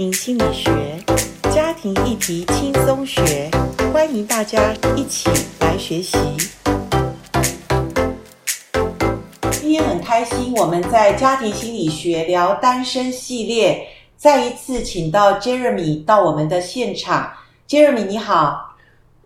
庭心理学，家庭议题轻松学，欢迎大家一起来学习。今天很开心，我们在家庭心理学聊单身系列，再一次请到 Jeremy 到我们的现场。Jeremy 你好，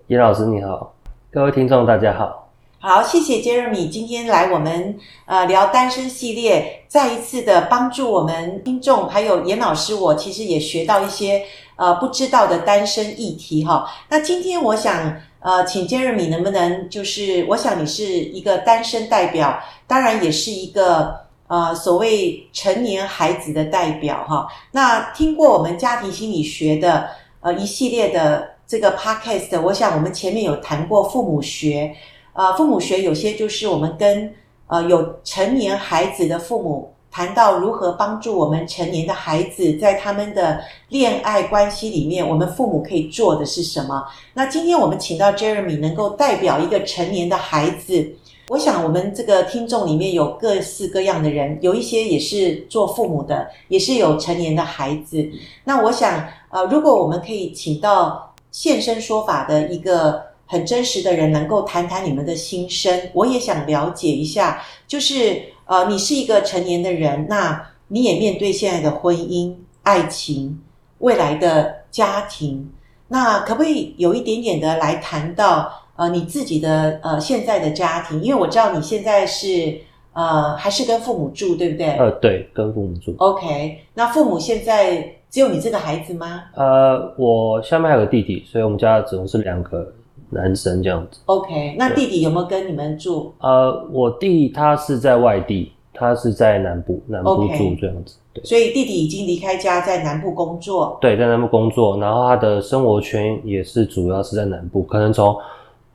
严老师你好，各位听众大家好。好，谢谢 Jeremy 今天来我们呃聊单身系列，再一次的帮助我们听众，还有严老师，我其实也学到一些呃不知道的单身议题哈。那今天我想呃请 Jeremy 能不能就是，我想你是一个单身代表，当然也是一个呃所谓成年孩子的代表哈。那听过我们家庭心理学的呃一系列的这个 Podcast，我想我们前面有谈过父母学。呃，父母学有些就是我们跟呃有成年孩子的父母谈到如何帮助我们成年的孩子在他们的恋爱关系里面，我们父母可以做的是什么？那今天我们请到 Jeremy 能够代表一个成年的孩子，我想我们这个听众里面有各式各样的人，有一些也是做父母的，也是有成年的孩子。那我想，呃，如果我们可以请到现身说法的一个。很真实的人能够谈谈你们的心声，我也想了解一下。就是呃，你是一个成年的人，那你也面对现在的婚姻、爱情、未来的家庭，那可不可以有一点点的来谈到呃你自己的呃现在的家庭？因为我知道你现在是呃还是跟父母住，对不对？呃，对，跟父母住。OK，那父母现在只有你这个孩子吗？呃，我下面还有个弟弟，所以我们家总是两个。男生这样子，OK。那弟弟有没有跟你们住？呃，我弟他是在外地，他是在南部，南部住这样子。对，所以弟弟已经离开家，在南部工作。对，在南部工作，然后他的生活圈也是主要是在南部，可能从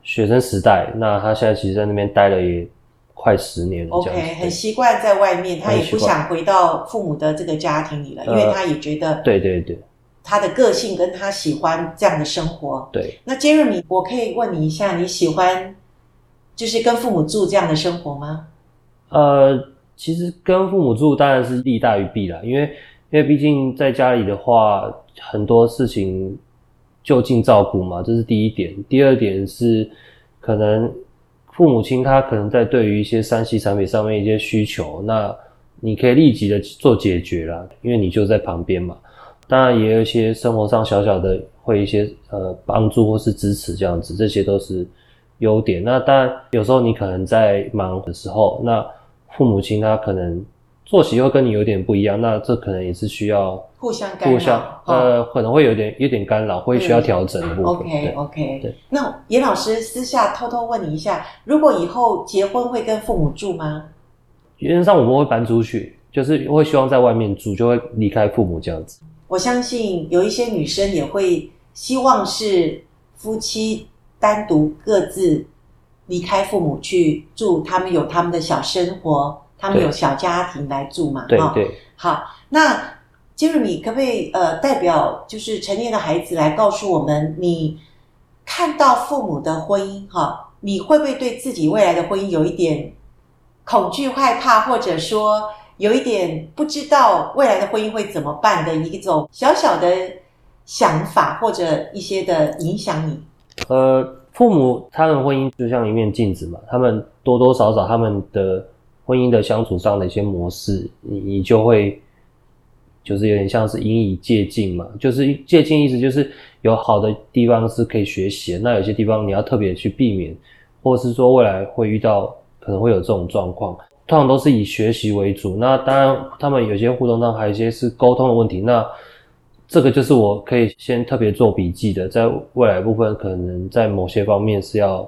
学生时代，那他现在其实在那边待了也快十年了。OK，很习惯在外面，他也不想回到父母的这个家庭里了，因为他也觉得，对对对。他的个性跟他喜欢这样的生活。对，那 Jeremy，我可以问你一下，你喜欢就是跟父母住这样的生活吗？呃，其实跟父母住当然是利大于弊啦，因为因为毕竟在家里的话，很多事情就近照顾嘛，这是第一点。第二点是，可能父母亲他可能在对于一些三 C 产品上面一些需求，那你可以立即的做解决啦，因为你就在旁边嘛。当然也有一些生活上小小的会一些呃帮助或是支持这样子，这些都是优点。那当然有时候你可能在忙的时候，那父母亲他可能作息会跟你有点不一样，那这可能也是需要互相干扰，互相呃可能会有点有点干扰，会需要调整的部分。OK OK 对。那严老师私下偷偷问你一下，如果以后结婚会跟父母住吗？原则上我们会搬出去，就是会希望在外面住，就会离开父母这样子。我相信有一些女生也会希望是夫妻单独各自离开父母去住，他们有他们的小生活，他们有小家庭来住嘛？对对。好，那 Jeremy 可不可以呃代表就是成年的孩子来告诉我们，你看到父母的婚姻哈，你会不会对自己未来的婚姻有一点恐惧、害怕，或者说？有一点不知道未来的婚姻会怎么办的一种小小的想法，或者一些的影响你。呃，父母他们婚姻就像一面镜子嘛，他们多多少少他们的婚姻的相处上的一些模式，你你就会就是有点像是引以借鉴嘛，就是借鉴意思就是有好的地方是可以学习，那有些地方你要特别去避免，或是说未来会遇到可能会有这种状况。通常都是以学习为主，那当然他们有些互动上还有一些是沟通的问题，那这个就是我可以先特别做笔记的，在未来部分可能在某些方面是要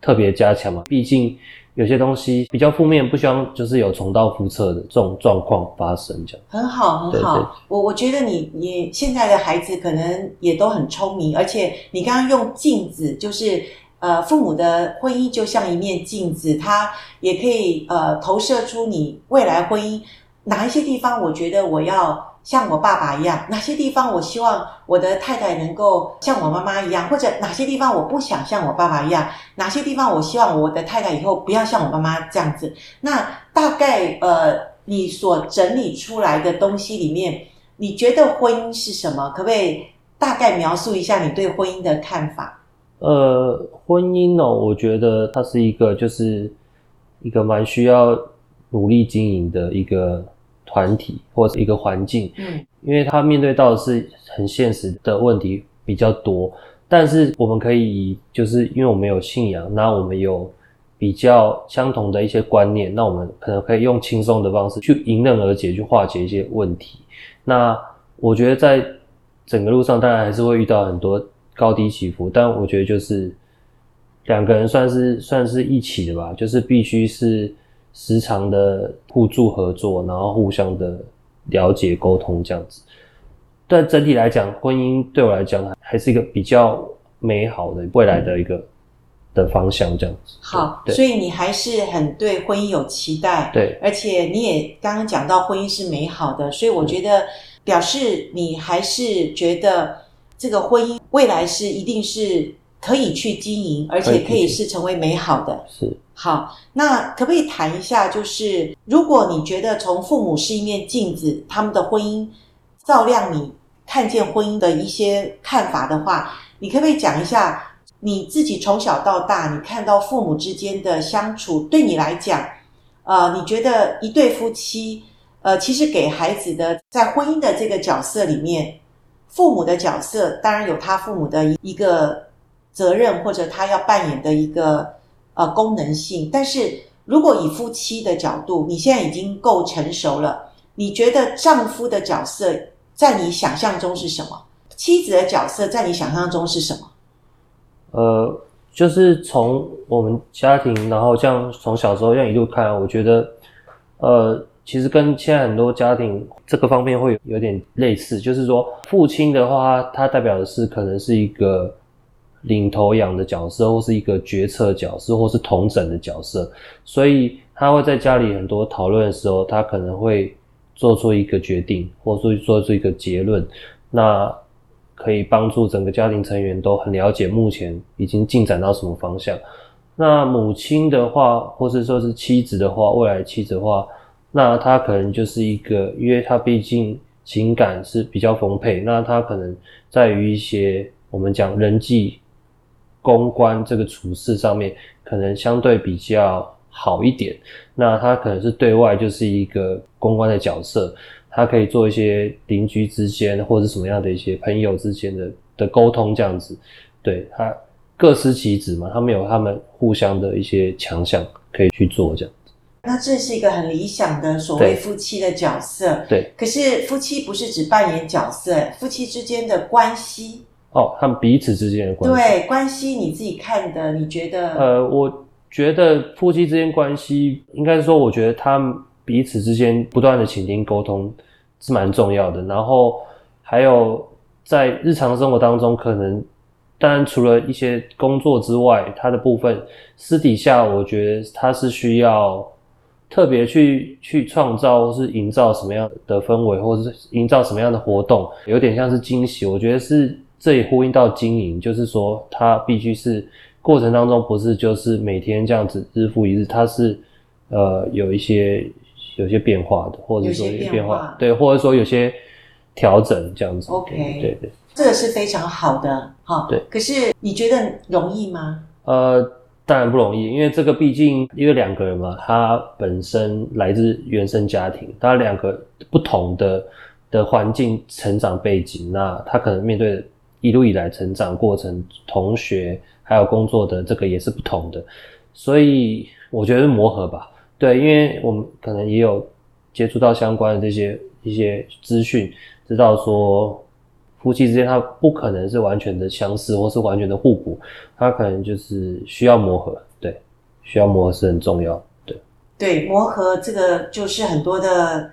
特别加强嘛，毕竟有些东西比较负面，不希望就是有重蹈覆辙的这种状况发生。这样很好，很好。对对，我我觉得你你现在的孩子可能也都很聪明，而且你刚刚用镜子就是。呃，父母的婚姻就像一面镜子，它也可以呃投射出你未来婚姻哪一些地方。我觉得我要像我爸爸一样，哪些地方我希望我的太太能够像我妈妈一样，或者哪些地方我不想像我爸爸一样，哪些地方我希望我的太太以后不要像我妈妈这样子。那大概呃，你所整理出来的东西里面，你觉得婚姻是什么？可不可以大概描述一下你对婚姻的看法？呃，婚姻呢、哦，我觉得它是一个，就是一个蛮需要努力经营的一个团体或者一个环境。嗯，因为他面对到的是很现实的问题比较多，但是我们可以，就是因为我们有信仰，那我们有比较相同的一些观念，那我们可能可以用轻松的方式去迎刃而解，去化解一些问题。那我觉得在整个路上，当然还是会遇到很多。高低起伏，但我觉得就是两个人算是算是一起的吧，就是必须是时常的互助合作，然后互相的了解沟通这样子。但整体来讲，婚姻对我来讲还是一个比较美好的未来的一个、嗯、的方向这样子。好，所以你还是很对婚姻有期待，对，而且你也刚刚讲到婚姻是美好的，所以我觉得表示你还是觉得。这个婚姻未来是一定是可以去经营，而且可以是成为美好的。是。好，那可不可以谈一下？就是如果你觉得从父母是一面镜子，他们的婚姻照亮你看见婚姻的一些看法的话，你可不可以讲一下你自己从小到大，你看到父母之间的相处，对你来讲，呃，你觉得一对夫妻，呃，其实给孩子的在婚姻的这个角色里面。父母的角色当然有他父母的一个责任，或者他要扮演的一个呃功能性。但是如果以夫妻的角度，你现在已经够成熟了，你觉得丈夫的角色在你想象中是什么？妻子的角色在你想象中是什么？呃，就是从我们家庭，然后这样从小时候这样一路看，我觉得呃。其实跟现在很多家庭这个方面会有有点类似，就是说父亲的话，他代表的是可能是一个领头羊的角色，或是一个决策角色，或是统整的角色。所以他会在家里很多讨论的时候，他可能会做出一个决定，或者说做出一个结论，那可以帮助整个家庭成员都很了解目前已经进展到什么方向。那母亲的话，或是说是妻子的话，未来妻子的话。那他可能就是一个，因为他毕竟情感是比较丰沛，那他可能在于一些我们讲人际公关这个处事上面，可能相对比较好一点。那他可能是对外就是一个公关的角色，他可以做一些邻居之间或者什么样的一些朋友之间的的沟通这样子。对，他各司其职嘛，他们有他们互相的一些强项可以去做这样。那这是一个很理想的所谓夫妻的角色，对。对，可是夫妻不是只扮演角色，夫妻之间的关系哦，他们彼此之间的关系，对关系，你自己看的，你觉得？呃，我觉得夫妻之间关系，应该是说，我觉得他们彼此之间不断的倾听沟通是蛮重要的。然后还有在日常生活当中，可能当然除了一些工作之外，他的部分私底下，我觉得他是需要。特别去去创造或是营造什么样的氛围，或者是营造什么样的活动，有点像是惊喜。我觉得是这也呼应到经营，就是说它必须是过程当中不是就是每天这样子日复一日，它是呃有一些有些变化的，或者说有些变化，对，或者说有些调整这样子。OK，对对，对，这个是非常好的哈。对，可是你觉得容易吗？呃。当然不容易，因为这个毕竟因为两个人嘛，他本身来自原生家庭，他两个不同的的环境成长背景，那他可能面对一路以来成长过程，同学还有工作的这个也是不同的，所以我觉得磨合吧。对，因为我们可能也有接触到相关的这些一些资讯，知道说。夫妻之间，他不可能是完全的相似，或是完全的互补，他可能就是需要磨合，对，需要磨合是很重要，对，对，磨合这个就是很多的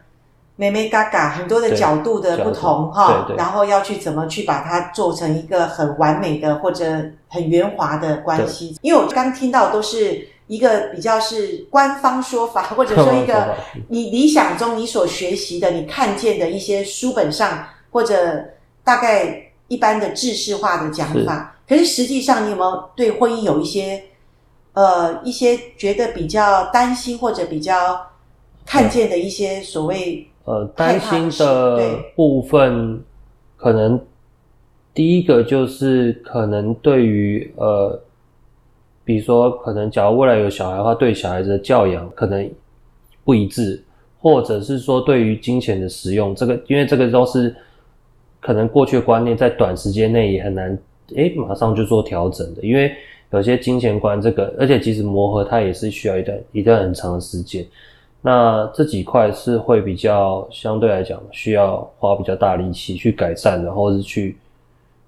眉眉嘎嘎，很多的角度的不同哈，然后要去怎么去把它做成一个很完美的或者很圆滑的关系，因为我刚听到都是一个比较是官方说法，或者说一个你理想中你所学习的、你看见的一些书本上或者。大概一般的制式化的讲法，可是实际上你有没有对婚姻有一些呃一些觉得比较担心或者比较看见的一些所谓呃，担心的部分，可能第一个就是可能对于呃，比如说可能假如未来有小孩的话，对小孩子的教养可能不一致，或者是说对于金钱的使用，这个因为这个都是可能过去的观念，在短时间内也很难诶马上就做调整的，因为有些金钱观这个，而且即使磨合，它也是需要一段一段很长的时间。那这几块是会比较相对来讲需要花比较大力气去改善的，或者是去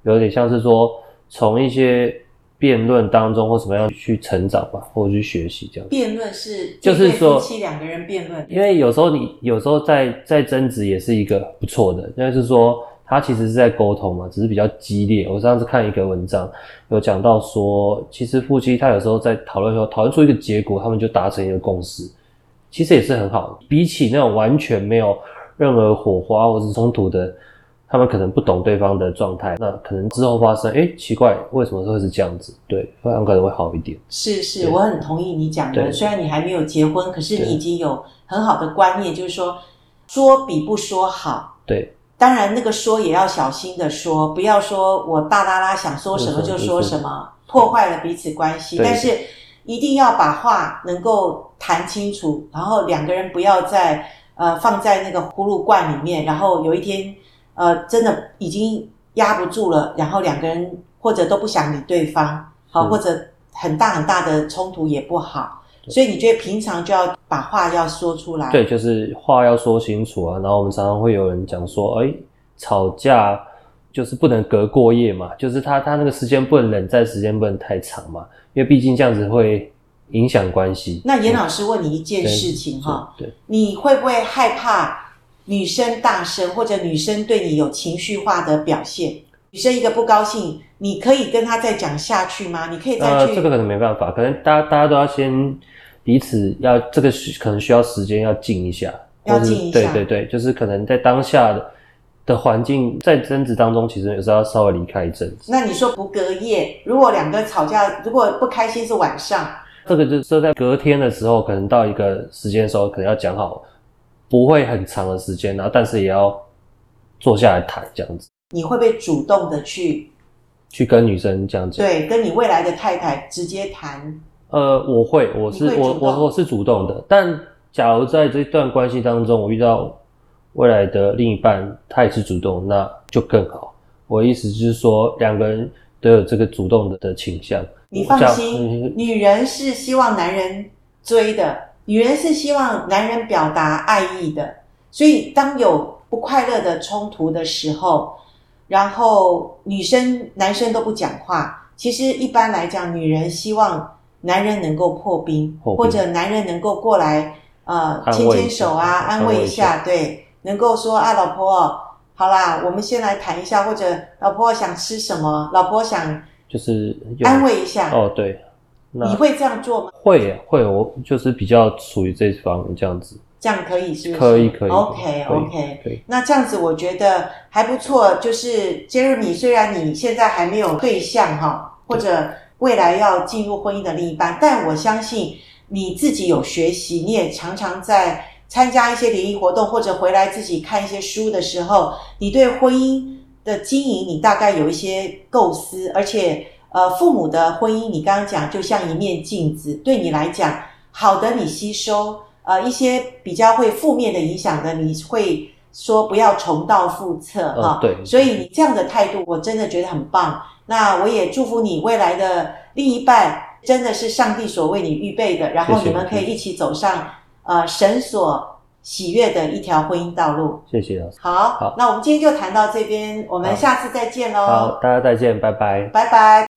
有点像是说从一些辩论当中或什么样去成长吧，或者去学习这样。辩论是就是说夫妻两个人辩论，因为有时候你有时候在在争执也是一个不错的，就是说他其实是在沟通嘛，只是比较激烈。我上次看一个文章有讲到说，其实夫妻他有时候在讨论时候讨论出一个结果，他们就达成一个共识。其实也是很好，比起那种完全没有任何火花或是冲突的，他们可能不懂对方的状态，那可能之后发生，诶，奇怪，为什么会是这样子？对，这样可能会好一点。是是，我很同意你讲的。虽然你还没有结婚，可是你已经有很好的观念，就是说说比不说好。对，当然那个说也要小心的说，不要说我大剌剌想说什么就说什么，破坏了彼此关系。但是。一定要把话能够谈清楚，然后两个人不要再呃放在那个葫芦罐里面，然后有一天呃真的已经压不住了，然后两个人或者都不想理对方，好，或者很大很大的冲突也不好，所以你觉得平常就要把话要说出来？对，就是话要说清楚啊。然后我们常常会有人讲说，哎，吵架就是不能隔过夜嘛，就是他他那个时间不能冷战，时间不能太长嘛。因为毕竟这样子会影响关系。那严老师问你一件事情哈，对，你会不会害怕女生大声，或者女生对你有情绪化的表现？女生一个不高兴，你可以跟她再讲下去吗？你可以再去？呃，这个可能没办法，可能大家大家都要先彼此要这个可能需要时间要静一下，要静一下。对对对，就是可能在当下的。的环境在争执当中，其实有时候要稍微离开一阵子。那你说不隔夜？如果两个吵架，如果不开心是晚上，这个就是在隔天的时候，可能到一个时间的时候，可能要讲好，不会很长的时间，然后但是也要坐下来谈这样子。你会不会主动的去去跟女生这样子？对，跟你未来的太太直接谈。呃，我会，我是我我我是主动的，但假如在这段关系当中，我遇到。未来的另一半他也是主动，那就更好。我的意思就是说，两个人都有这个主动的的倾向。你放心，女人是希望男人追的，女人是希望男人表达爱意的。所以，当有不快乐的冲突的时候，然后女生、男生都不讲话，其实一般来讲，女人希望男人能够破冰，或者男人能够过来，呃，牵牵手啊，安慰一下，对。能够说啊，老婆，好啦，我们先来谈一下，或者老婆想吃什么？老婆想就是安慰一下。哦，对，你会这样做吗？会，会，我就是比较属于这方面这样子。这样可以是不是？可以，可以。OK，OK，可以。那这样子我觉得还不错。就是 Jeremy，虽然你现在还没有对象哈，或者未来要进入婚姻的另一半，但我相信你自己有学习，你也常常在。参加一些联谊活动，或者回来自己看一些书的时候，你对婚姻的经营，你大概有一些构思，而且，呃，父母的婚姻，你刚刚讲就像一面镜子，对你来讲，好的你吸收，呃，一些比较会负面的影响的，你会说不要重蹈覆辙，哈、嗯，对。所以你这样的态度，我真的觉得很棒。那我也祝福你未来的另一半，真的是上帝所为你预备的，然后你们可以一起走上。呃，神所喜悦的一条婚姻道路。谢谢老师。好，好，那我们今天就谈到这边，我们下次再见喽。好，大家再见，拜拜。拜拜。